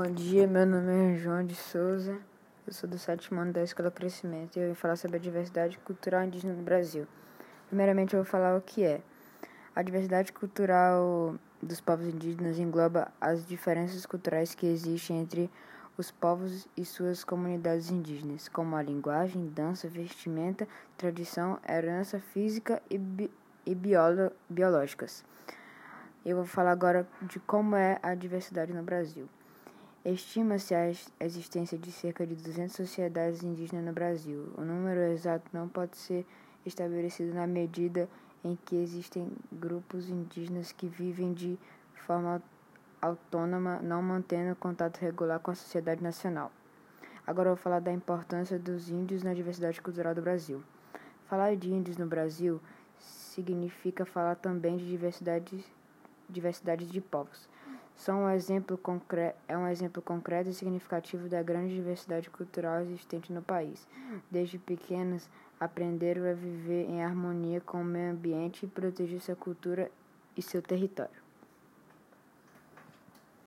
Bom dia, meu nome é João de Souza, eu sou do sétimo ano da Escola Crescimento e eu vim falar sobre a diversidade cultural indígena no Brasil. Primeiramente, eu vou falar o que é. A diversidade cultural dos povos indígenas engloba as diferenças culturais que existem entre os povos e suas comunidades indígenas, como a linguagem, dança, vestimenta, tradição, herança física e, bi e biolo biológicas. Eu vou falar agora de como é a diversidade no Brasil. Estima-se a existência de cerca de 200 sociedades indígenas no Brasil. O número exato não pode ser estabelecido na medida em que existem grupos indígenas que vivem de forma autônoma, não mantendo contato regular com a sociedade nacional. Agora vou falar da importância dos índios na diversidade cultural do Brasil. Falar de índios no Brasil significa falar também de diversidade, diversidade de povos são um exemplo é um exemplo concreto e significativo da grande diversidade cultural existente no país. Desde pequenos, aprenderam a viver em harmonia com o meio ambiente e proteger sua cultura e seu território.